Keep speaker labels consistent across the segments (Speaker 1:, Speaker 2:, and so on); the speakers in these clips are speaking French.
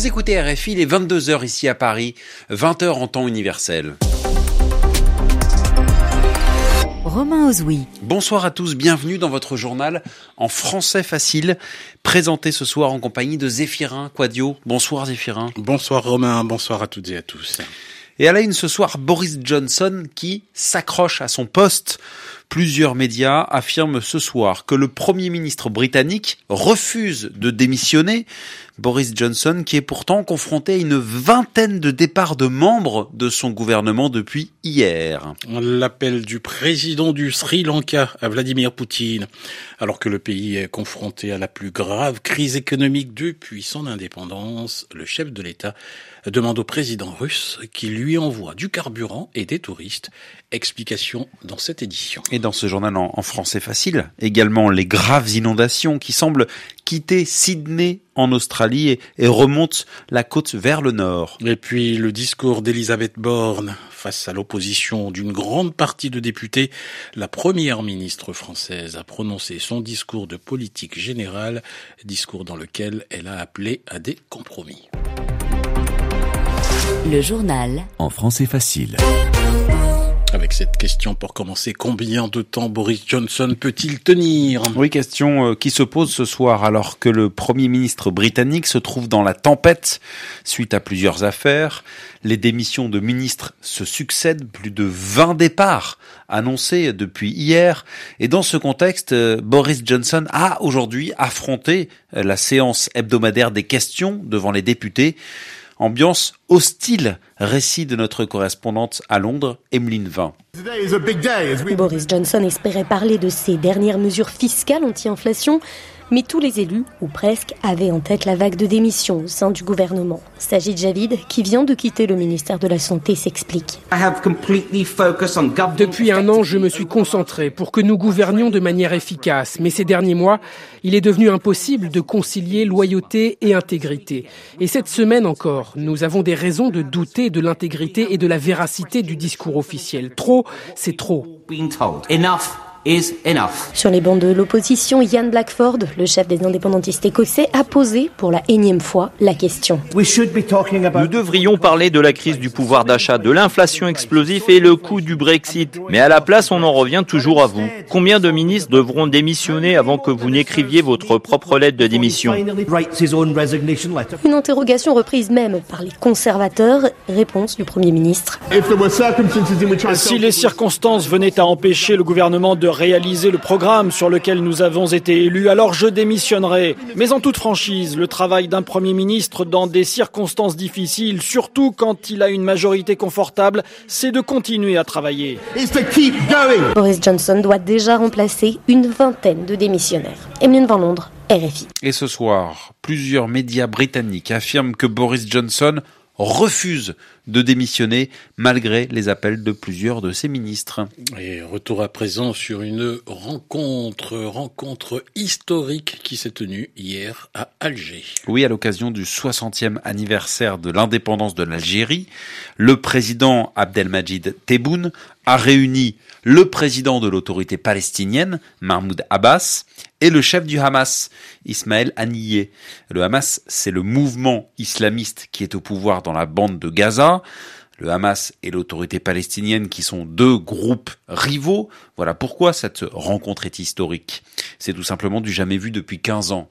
Speaker 1: Vous écoutez RFI, il est 22h ici à Paris, 20h en temps universel.
Speaker 2: Romain Ozoui.
Speaker 1: Bonsoir à tous, bienvenue dans votre journal en français facile, présenté ce soir en compagnie de Zéphirin Quadio. Bonsoir Zéphirin.
Speaker 3: Bonsoir Romain, bonsoir à toutes et à tous.
Speaker 1: Et à la une ce soir, Boris Johnson qui s'accroche à son poste. Plusieurs médias affirment ce soir que le Premier ministre britannique refuse de démissionner. Boris Johnson qui est pourtant confronté à une vingtaine de départs de membres de son gouvernement depuis hier.
Speaker 3: L'appel du président du Sri Lanka à Vladimir Poutine, alors que le pays est confronté à la plus grave crise économique depuis son indépendance, le chef de l'État demande au président russe qu'il lui envoie du carburant et des touristes. Explication dans cette édition.
Speaker 1: Et dans ce journal en, français facile, également les graves inondations qui semblent quitter Sydney en Australie et, et remontent la côte vers le nord.
Speaker 3: Et puis le discours d'Elisabeth Borne face à l'opposition d'une grande partie de députés, la première ministre française a prononcé son discours de politique générale, discours dans lequel elle a appelé à des compromis.
Speaker 2: Le journal.
Speaker 4: En français facile.
Speaker 3: Avec cette question pour commencer, combien de temps Boris Johnson peut-il tenir?
Speaker 1: Oui, question euh, qui se pose ce soir alors que le Premier ministre britannique se trouve dans la tempête suite à plusieurs affaires. Les démissions de ministres se succèdent, plus de 20 départs annoncés depuis hier. Et dans ce contexte, euh, Boris Johnson a aujourd'hui affronté euh, la séance hebdomadaire des questions devant les députés. Ambiance hostile, récit de notre correspondante à Londres, Emeline Vin.
Speaker 5: Boris Johnson espérait parler de ses dernières mesures fiscales anti-inflation, mais tous les élus, ou presque, avaient en tête la vague de démission au sein du gouvernement. Sajid Javid, qui vient de quitter le ministère de la Santé, s'explique.
Speaker 6: Depuis un an, je me suis concentré pour que nous gouvernions de manière efficace, mais ces derniers mois, il est devenu impossible de concilier loyauté et intégrité. Et cette semaine encore, nous avons des raisons de douter de l'intégrité et de la véracité du discours officiel. Trop, c'est trop.
Speaker 5: Sur les bancs de l'opposition, Ian Blackford, le chef des indépendantistes écossais, a posé pour la énième fois la question.
Speaker 7: Nous devrions parler de la crise du pouvoir d'achat, de l'inflation explosive et le coût du Brexit. Mais à la place, on en revient toujours à vous. Combien de ministres devront démissionner avant que vous n'écriviez votre propre lettre de démission?
Speaker 5: Une interrogation reprise même par les conservateurs. Réponse du Premier ministre.
Speaker 8: Si les circonstances venaient à empêcher le gouvernement de réaliser le programme sur lequel nous avons été élus, alors je démissionnerai. Mais en toute franchise, le travail d'un Premier ministre dans des circonstances difficiles, surtout quand il a une majorité confortable, c'est de continuer à travailler.
Speaker 5: Boris Johnson doit déjà remplacer une vingtaine de démissionnaires. Emeline Van Londres, RFI.
Speaker 1: Et ce soir, plusieurs médias britanniques affirment que Boris Johnson refuse de démissionner malgré les appels de plusieurs de ses ministres.
Speaker 3: Et retour à présent sur une rencontre, rencontre historique qui s'est tenue hier à Alger.
Speaker 1: Oui, à l'occasion du 60e anniversaire de l'indépendance de l'Algérie, le président Abdelmajid Tebboune a réuni le président de l'autorité palestinienne, Mahmoud Abbas, et le chef du Hamas, Ismaël Haniyeh. Le Hamas, c'est le mouvement islamiste qui est au pouvoir dans la bande de Gaza. Le Hamas et l'autorité palestinienne qui sont deux groupes rivaux. Voilà pourquoi cette rencontre est historique. C'est tout simplement du jamais vu depuis 15 ans.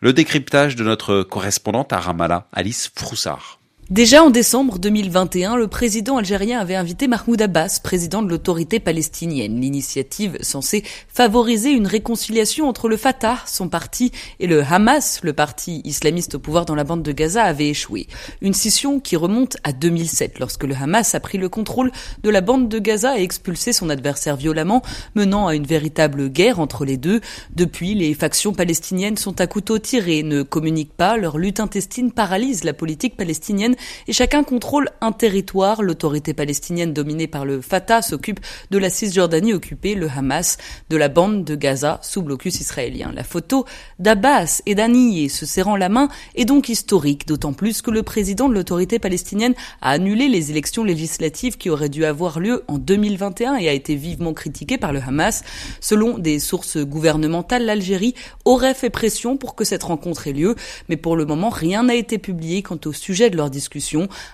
Speaker 1: Le décryptage de notre correspondante à Ramallah, Alice Froussard.
Speaker 9: Déjà en décembre 2021, le président algérien avait invité Mahmoud Abbas, président de l'autorité palestinienne. L'initiative censée favoriser une réconciliation entre le Fatah, son parti, et le Hamas, le parti islamiste au pouvoir dans la bande de Gaza, avait échoué. Une scission qui remonte à 2007, lorsque le Hamas a pris le contrôle de la bande de Gaza et expulsé son adversaire violemment, menant à une véritable guerre entre les deux. Depuis, les factions palestiniennes sont à couteau tiré, ne communiquent pas, leur lutte intestine paralyse la politique palestinienne et chacun contrôle un territoire. L'autorité palestinienne dominée par le Fatah s'occupe de la Cisjordanie occupée, le Hamas de la bande de Gaza sous blocus israélien. La photo d'Abbas et d'Aniyeh se serrant la main est donc historique, d'autant plus que le président de l'autorité palestinienne a annulé les élections législatives qui auraient dû avoir lieu en 2021 et a été vivement critiqué par le Hamas. Selon des sources gouvernementales, l'Algérie aurait fait pression pour que cette rencontre ait lieu, mais pour le moment, rien n'a été publié quant au sujet de leur discussion.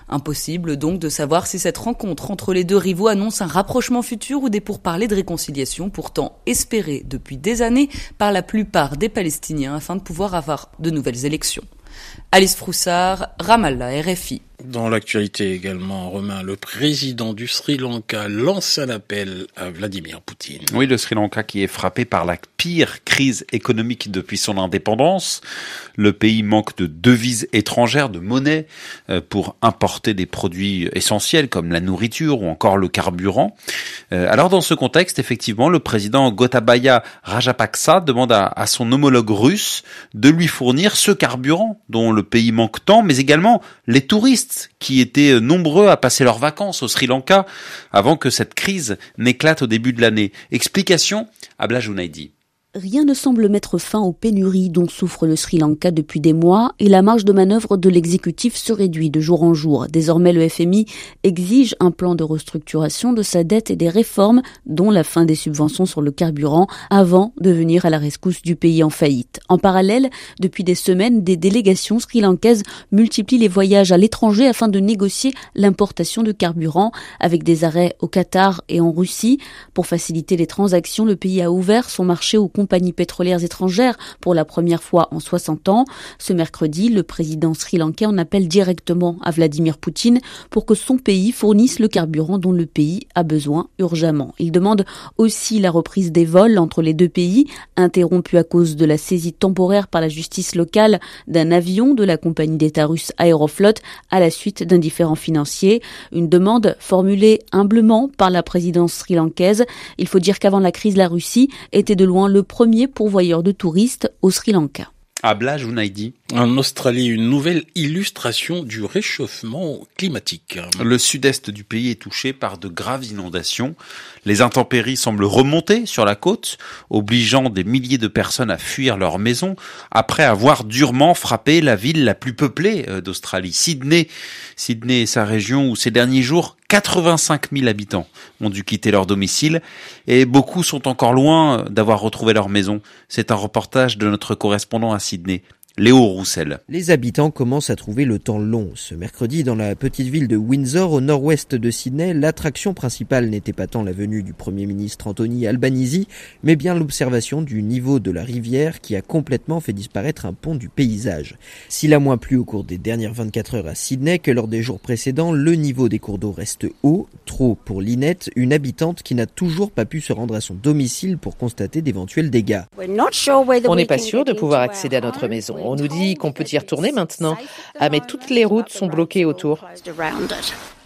Speaker 9: Impossible donc de savoir si cette rencontre entre les deux rivaux annonce un rapprochement futur ou des pourparlers de réconciliation, pourtant espérés depuis des années par la plupart des Palestiniens afin de pouvoir avoir de nouvelles élections. Alice Froussard, Ramallah, RFI.
Speaker 3: Dans l'actualité également, Romain, le président du Sri Lanka lance un appel à Vladimir Poutine.
Speaker 1: Oui, le Sri Lanka qui est frappé par la pire crise économique depuis son indépendance. Le pays manque de devises étrangères, de monnaie euh, pour importer des produits essentiels comme la nourriture ou encore le carburant. Euh, alors dans ce contexte, effectivement, le président Gotabaya Rajapaksa demande à, à son homologue russe de lui fournir ce carburant dont le pays manque tant, mais également les touristes qui étaient nombreux à passer leurs vacances au Sri Lanka avant que cette crise n'éclate au début de l'année. Explication à Blajunaidi.
Speaker 4: Rien ne semble mettre fin aux pénuries dont souffre le Sri Lanka depuis des mois et la marge de manœuvre de l'exécutif se réduit de jour en jour. Désormais, le FMI exige un plan de restructuration de sa dette et des réformes, dont la fin des subventions sur le carburant, avant de venir à la rescousse du pays en faillite. En parallèle, depuis des semaines, des délégations sri-lankaises multiplient les voyages à l'étranger afin de négocier l'importation de carburant avec des arrêts au Qatar et en Russie. Pour faciliter les transactions, le pays a ouvert son marché au compagnies pétrolières étrangères pour la première fois en 60 ans. Ce mercredi, le président sri-lankais en appelle directement à Vladimir Poutine pour que son pays fournisse le carburant dont le pays a besoin urgemment. Il demande aussi la reprise des vols entre les deux pays, interrompus à cause de la saisie temporaire par la justice locale d'un avion de la compagnie d'État russe Aeroflot à la suite d'un différend financier. Une demande formulée humblement par la présidence sri-lankaise. Il faut dire qu'avant la crise, la Russie était de loin le premier pourvoyeur de touristes au Sri Lanka.
Speaker 1: Abla Junaidi.
Speaker 3: En Australie, une nouvelle illustration du réchauffement climatique.
Speaker 1: Le sud-est du pays est touché par de graves inondations. Les intempéries semblent remonter sur la côte, obligeant des milliers de personnes à fuir leur maison après avoir durement frappé la ville la plus peuplée euh, d'Australie, Sydney. Sydney et sa région où ces derniers jours, 85 000 habitants ont dû quitter leur domicile et beaucoup sont encore loin d'avoir retrouvé leur maison. C'est un reportage de notre correspondant à Sydney. Léo Roussel.
Speaker 10: Les habitants commencent à trouver le temps long. Ce mercredi, dans la petite ville de Windsor, au nord-ouest de Sydney, l'attraction principale n'était pas tant la venue du Premier ministre Anthony Albanese, mais bien l'observation du niveau de la rivière qui a complètement fait disparaître un pont du paysage. S'il a moins plu au cours des dernières 24 heures à Sydney que lors des jours précédents, le niveau des cours d'eau reste haut, trop pour Linette, une habitante qui n'a toujours pas pu se rendre à son domicile pour constater d'éventuels dégâts.
Speaker 11: On n'est pas sûr de pouvoir accéder à notre maison. On nous dit qu'on peut y retourner maintenant. Ah, mais toutes les routes sont bloquées autour.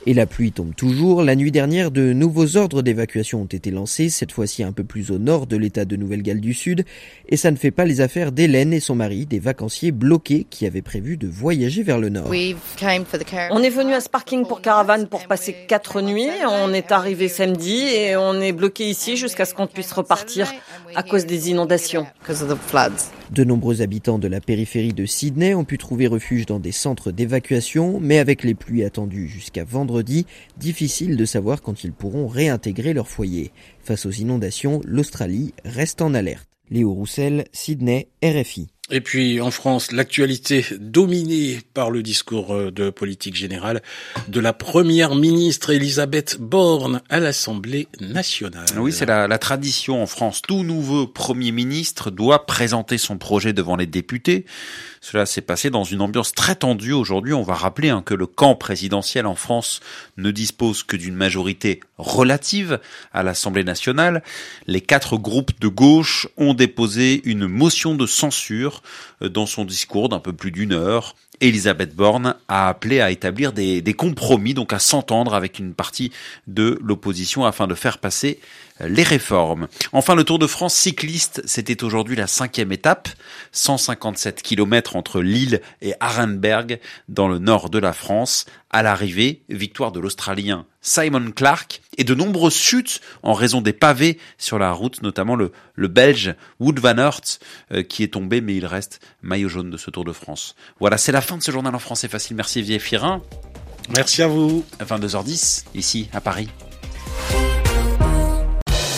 Speaker 10: Et la pluie tombe toujours. La nuit dernière, de nouveaux ordres d'évacuation ont été lancés, cette fois-ci un peu plus au nord de l'état de Nouvelle-Galles du Sud. Et ça ne fait pas les affaires d'Hélène et son mari, des vacanciers bloqués qui avaient prévu de voyager vers le nord.
Speaker 12: On est venu à ce parking pour caravane pour passer quatre nuits. On est arrivé samedi et on est bloqué ici jusqu'à ce qu'on puisse repartir à cause des inondations.
Speaker 10: De nombreux habitants de la périphérie de Sydney ont pu trouver refuge dans des centres d'évacuation, mais avec les pluies attendues jusqu'à vendredi, difficile de savoir quand ils pourront réintégrer leur foyer. Face aux inondations, l'Australie reste en alerte. Léo Roussel, Sydney, RFI.
Speaker 3: Et puis en France, l'actualité dominée par le discours euh, de politique générale de la première ministre Elisabeth Borne à l'Assemblée nationale.
Speaker 1: Oui, c'est la, tradition en France. Tout nouveau premier ministre doit présenter son projet devant les députés. Cela s'est passé dans une ambiance très tendue aujourd'hui. On va rappeler hein, que le camp présidentiel en France ne dispose que d'une majorité relative à l'Assemblée nationale. Les quatre groupes de gauche ont déposé une motion de censure euh, dans son discours d'un peu plus d'une heure. Elisabeth Borne a appelé à établir des, des compromis, donc à s'entendre avec une partie de l'opposition afin de faire passer les réformes. Enfin, le Tour de France cycliste, c'était aujourd'hui la cinquième étape, 157 km entre Lille et Arenberg dans le nord de la France. À l'arrivée, victoire de l'Australien Simon Clark et de nombreuses chutes en raison des pavés sur la route, notamment le, le Belge Wood van Aert euh, qui est tombé, mais il reste maillot jaune de ce Tour de France. Voilà, c'est la fin de ce journal en français facile. Merci Vieux Firin.
Speaker 3: Merci à vous.
Speaker 1: 22h10, ici à Paris.